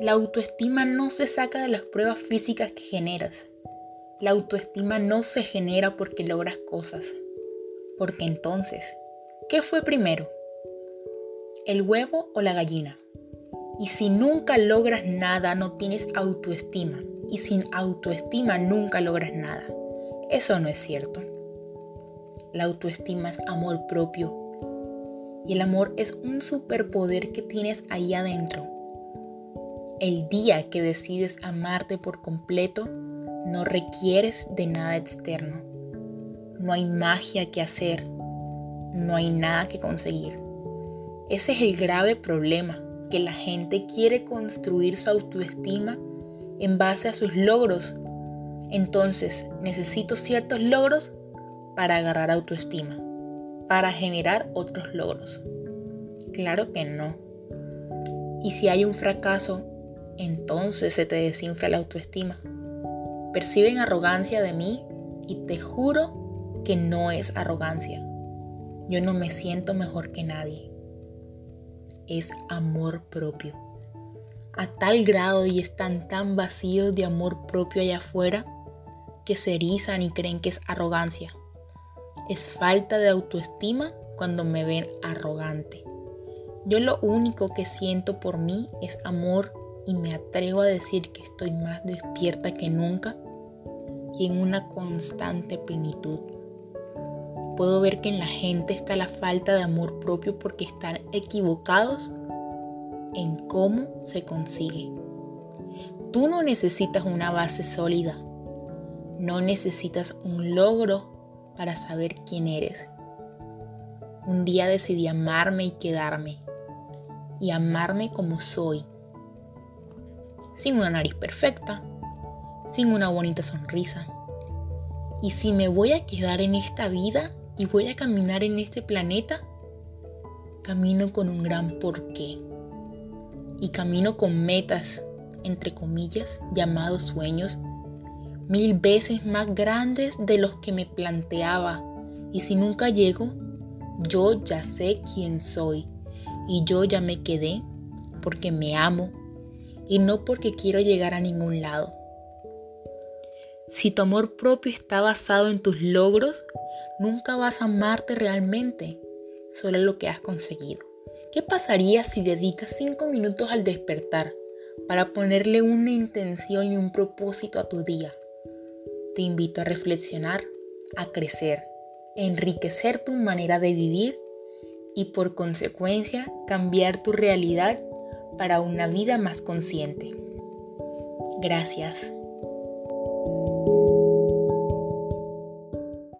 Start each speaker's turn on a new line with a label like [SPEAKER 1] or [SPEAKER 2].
[SPEAKER 1] La autoestima no se saca de las pruebas físicas que generas. La autoestima no se genera porque logras cosas. Porque entonces, ¿qué fue primero? ¿El huevo o la gallina? Y si nunca logras nada, no tienes autoestima. Y sin autoestima nunca logras nada. Eso no es cierto. La autoestima es amor propio. Y el amor es un superpoder que tienes ahí adentro. El día que decides amarte por completo, no requieres de nada externo. No hay magia que hacer. No hay nada que conseguir. Ese es el grave problema que la gente quiere construir su autoestima en base a sus logros. Entonces necesito ciertos logros para agarrar autoestima, para generar otros logros. Claro que no. Y si hay un fracaso, entonces se te desinfla la autoestima. Perciben arrogancia de mí y te juro que no es arrogancia. Yo no me siento mejor que nadie es amor propio. A tal grado y están tan vacíos de amor propio allá afuera que se erizan y creen que es arrogancia. Es falta de autoestima cuando me ven arrogante. Yo lo único que siento por mí es amor y me atrevo a decir que estoy más despierta que nunca y en una constante plenitud puedo ver que en la gente está la falta de amor propio porque están equivocados en cómo se consigue. Tú no necesitas una base sólida, no necesitas un logro para saber quién eres. Un día decidí amarme y quedarme, y amarme como soy, sin una nariz perfecta, sin una bonita sonrisa. Y si me voy a quedar en esta vida, y voy a caminar en este planeta, camino con un gran porqué. Y camino con metas, entre comillas, llamados sueños, mil veces más grandes de los que me planteaba. Y si nunca llego, yo ya sé quién soy. Y yo ya me quedé porque me amo y no porque quiero llegar a ningún lado. Si tu amor propio está basado en tus logros, nunca vas a amarte realmente, solo lo que has conseguido. ¿Qué pasaría si dedicas 5 minutos al despertar para ponerle una intención y un propósito a tu día? Te invito a reflexionar, a crecer, a enriquecer tu manera de vivir y por consecuencia cambiar tu realidad para una vida más consciente. Gracias.